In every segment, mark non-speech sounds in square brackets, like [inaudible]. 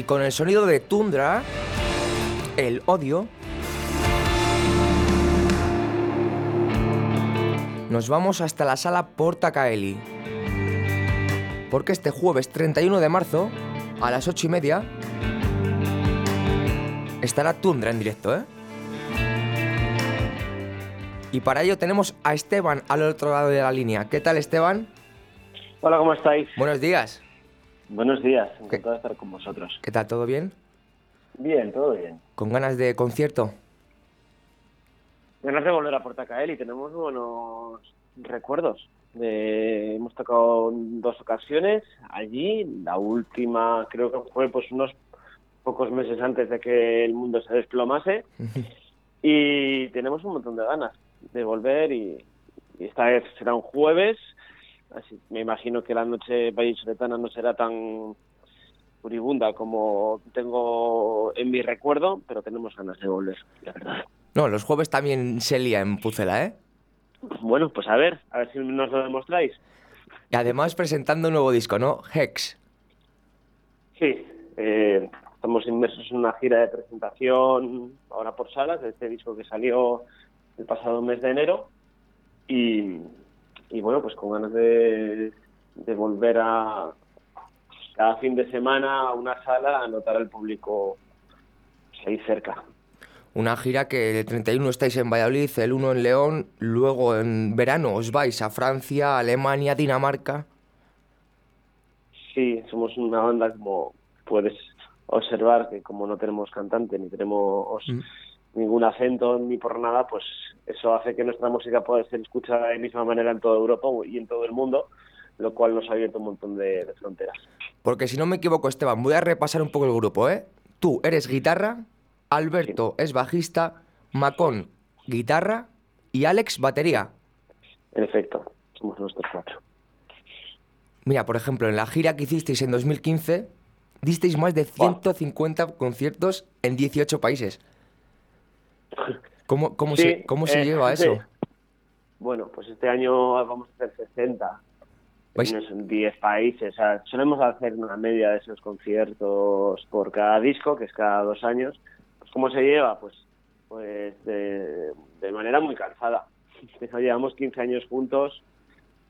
Y con el sonido de Tundra, el odio, nos vamos hasta la sala Porta Caeli. Porque este jueves 31 de marzo, a las 8 y media, estará Tundra en directo, ¿eh? Y para ello tenemos a Esteban al otro lado de la línea. ¿Qué tal, Esteban? Hola, ¿cómo estáis? Buenos días. Buenos días, encantado de estar con vosotros. ¿Qué tal? ¿Todo bien? Bien, todo bien. ¿Con ganas de concierto? Ganas de volver a Portacael y tenemos buenos recuerdos. De- hemos tocado en dos ocasiones allí. La última creo que fue pues unos pocos meses antes de que el mundo se desplomase. [laughs] y tenemos un montón de ganas de volver y, y esta vez será un jueves. Así, me imagino que la noche vallisoletana no será tan furibunda como tengo en mi recuerdo, pero tenemos ganas de volver, la verdad. No, los jueves también se lía en Pucela, ¿eh? Bueno, pues a ver, a ver si nos lo demostráis. Y además presentando un nuevo disco, ¿no? Hex. Sí, eh, estamos inmersos en una gira de presentación ahora por salas de este disco que salió el pasado mes de enero y, y bueno, pues con ganas de, de volver a cada fin de semana a una sala a notar al público ahí cerca. Una gira que el 31 estáis en Valladolid, el 1 en León, luego en verano os vais a Francia, Alemania, Dinamarca. Sí, somos una banda como puedes observar que como no tenemos cantante ni tenemos ningún acento ni por nada, pues eso hace que nuestra música pueda ser escuchada de la misma manera en toda Europa y en todo el mundo, lo cual nos ha abierto un montón de, de fronteras. Porque si no me equivoco, Esteban, voy a repasar un poco el grupo, ¿eh? Tú eres guitarra, Alberto es bajista, Macón guitarra y Alex batería. En efecto, somos nosotros cuatro. Mira, por ejemplo, en la gira que hicisteis en 2015, disteis más de 150 conciertos en 18 países. ¿Cómo, cómo Sí, se, cómo se eh, lleva sí. eso? Bueno, pues este año vamos a hacer 60 Vais- en unos 10 países. O sea, solemos hacer una media de esos conciertos por cada disco, que es cada dos años. Pues ¿Cómo se lleva? Pues, pues de, de manera muy cansada. [laughs] Llevamos 15 años juntos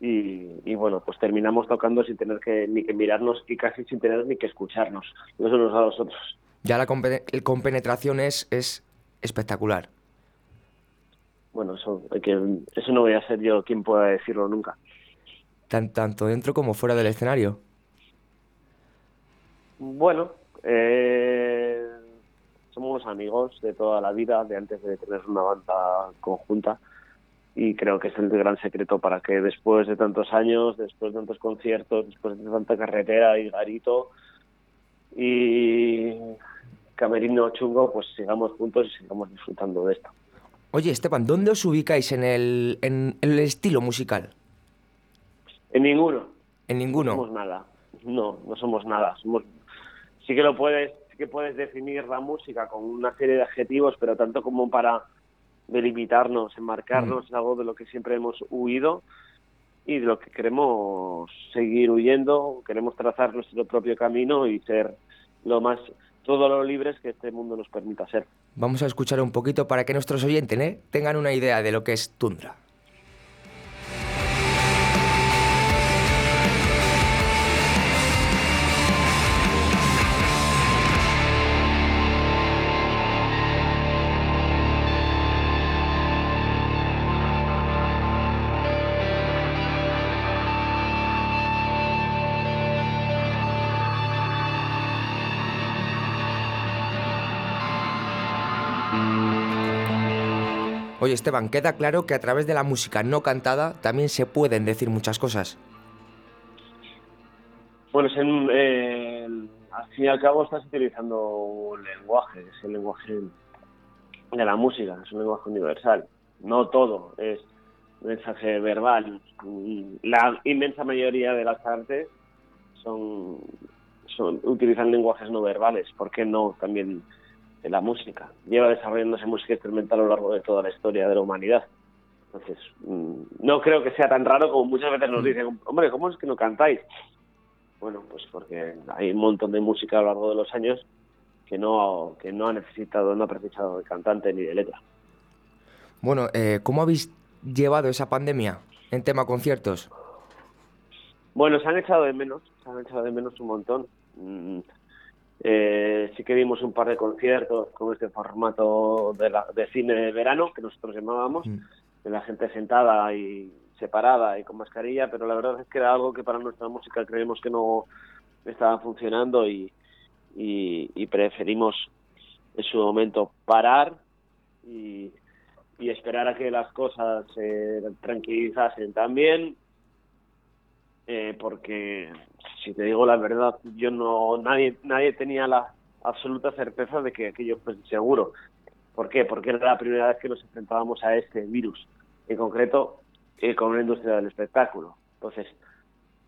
y, y bueno, pues terminamos tocando sin tener que ni que mirarnos y casi sin tener ni que escucharnos los unos a los otros. Ya la compe- el compenetración es, es espectacular. Bueno, eso, que, eso no voy a ser yo quien pueda decirlo nunca. Tan- tanto dentro como fuera del escenario. Bueno, eh, somos amigos de toda la vida, de antes de tener una banda conjunta, y creo que es el gran secreto para que después de tantos años, después de tantos conciertos, después de tanta carretera y garito y camerino chungo, pues sigamos juntos y sigamos disfrutando de esto. Oye, Esteban, ¿dónde os ubicáis en el, en el estilo musical? En ninguno, En no ninguno. somos nada. No, no somos nada. Somos sí que lo puedes, sí que puedes definir la música con una serie de adjetivos, pero tanto como para delimitarnos, enmarcarnos en algo de lo que siempre hemos huido y de lo que queremos seguir huyendo, queremos trazar nuestro propio camino y ser lo más todo lo libres que este mundo nos permita ser. Vamos a escuchar un poquito para que nuestros oyentes ¿eh? tengan una idea de lo que es tundra. Oye Esteban, queda claro que a través de la música no cantada también se pueden decir muchas cosas. Bueno, al fin y al cabo estás utilizando un lenguaje, es el lenguaje de la música, es un lenguaje universal. No todo es mensaje verbal. La inmensa mayoría de las artes son, son utilizan lenguajes no verbales. ¿Por qué no también de la música. Lleva desarrollándose música experimental a lo largo de toda la historia de la humanidad. Entonces, mm, no creo que sea tan raro como muchas veces nos dicen, hombre, ¿cómo es que no cantáis? Bueno, pues porque hay un montón de música a lo largo de los años que no, que no ha necesitado, no ha precisado de cantante ni de letra. Bueno, eh, ¿cómo habéis llevado esa pandemia en tema conciertos? Bueno, se han echado de menos, se han echado de menos un montón. Eh, sí que dimos un par de conciertos con este formato de, la, de cine de verano, que nosotros llamábamos, mm. de la gente sentada y separada y con mascarilla, pero la verdad es que era algo que para nuestra música creemos que no estaba funcionando y, y, preferimos en su momento parar y, y esperar a que las cosas se tranquilizasen también eh, porque si te digo la verdad, yo no, nadie, nadie tenía la absoluta certeza de que aquello fuese seguro. ¿Por qué? Porque era la primera vez que nos enfrentábamos a este virus, en concreto eh, con la industria del espectáculo. Entonces,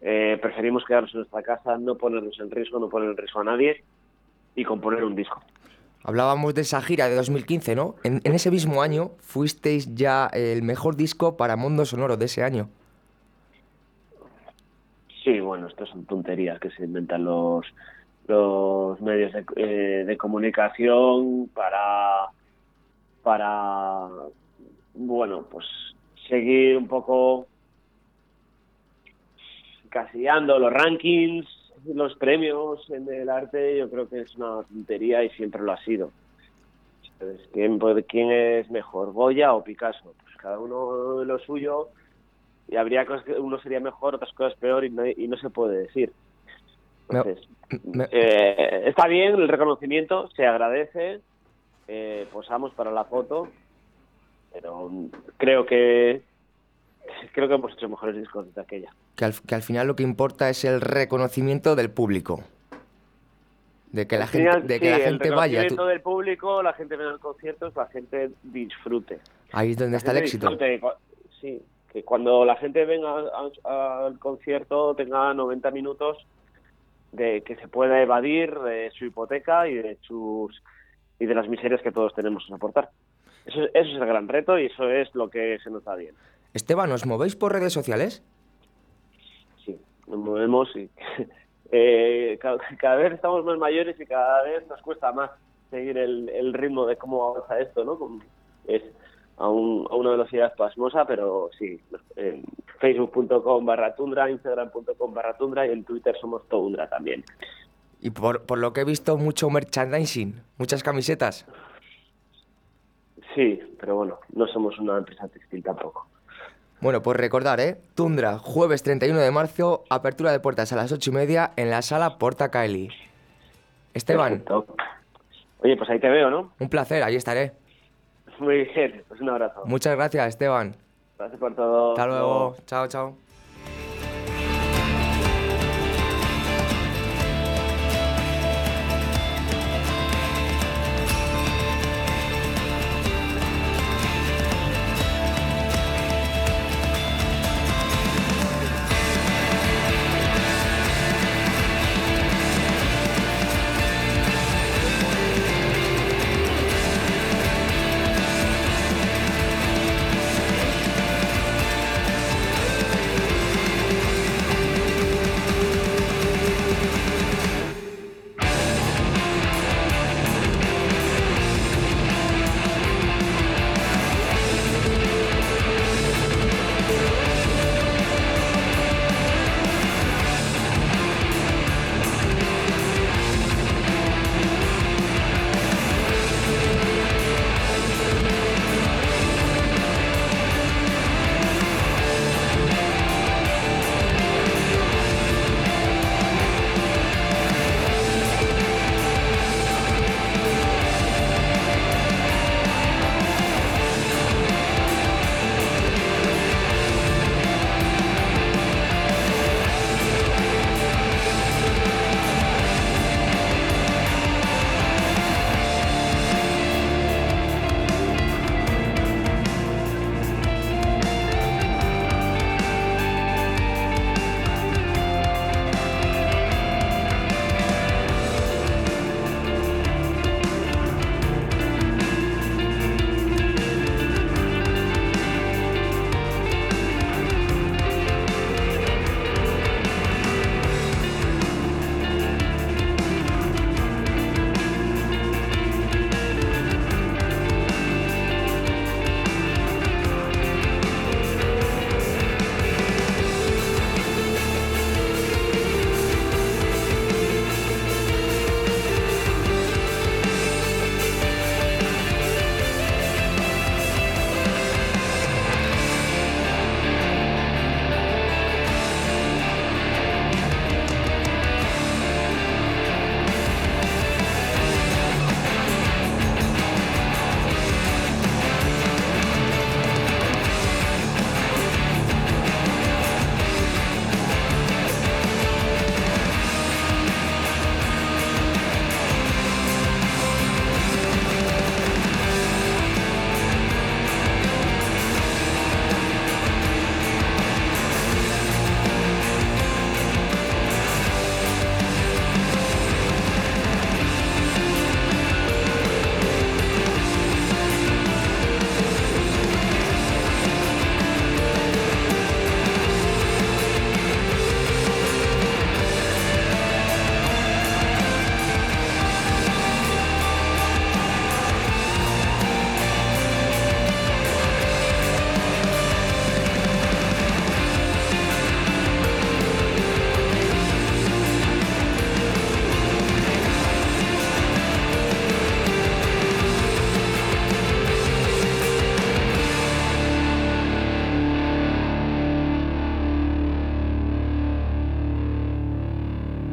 eh, preferimos quedarnos en nuestra casa, no ponernos en riesgo, no poner en riesgo a nadie y componer un disco. Hablábamos de esa gira de 2015, ¿no? En, en ese mismo año fuisteis ya el mejor disco para Mundo Sonoro de ese año. Bueno, estas son tonterías que se inventan los, los medios de, eh, de comunicación para, para, bueno, pues seguir un poco casillando los rankings, los premios en el arte, yo creo que es una tontería y siempre lo ha sido. ¿quién, ¿Quién es mejor, Goya o Picasso? Pues cada uno lo suyo y habría cosas que uno sería mejor, otras cosas peor y no, y no se puede decir. Entonces, eh, está bien el reconocimiento, se agradece, eh, posamos para la foto, pero creo que creo que hemos hecho mejores discos desde aquella. Que al, que al final lo que importa es el reconocimiento del público. De que la gente, de que la gente el vaya. reconocimiento del público, la gente ve los conciertos, la gente disfrute. Ahí es donde La está el éxito. disfrute, Sí, que cuando la gente venga al concierto tenga 90 minutos de que se pueda evadir de su hipoteca y de sus y de las miserias que todos tenemos que soportar. Eso, eso es el gran reto y eso es lo que se nos da bien. Esteban, ¿os movéis por redes sociales? Sí, nos movemos y [laughs] eh, cada, cada vez estamos más mayores y cada vez nos cuesta más seguir el, el ritmo de cómo avanza esto, ¿no? Como Es a, un- a una velocidad pasmosa, pero sí, en facebook.com barra tundra, instagram.com barra tundra y en Twitter somos tundra también. Y por, por lo que he visto, mucho merchandising, muchas camisetas. Sí, pero bueno, no somos una empresa textil tampoco. Bueno, pues recordar, ¿eh? Tundra, jueves 31 de marzo, apertura de puertas a las 8 y media en la sala Porta Caeli. Esteban, Perfecto. Oye, pues ahí te veo, ¿no? un placer, ahí estaré. Muy bien, pues un abrazo. Muchas gracias, Esteban. Gracias por todo. Hasta luego. Chao, chao.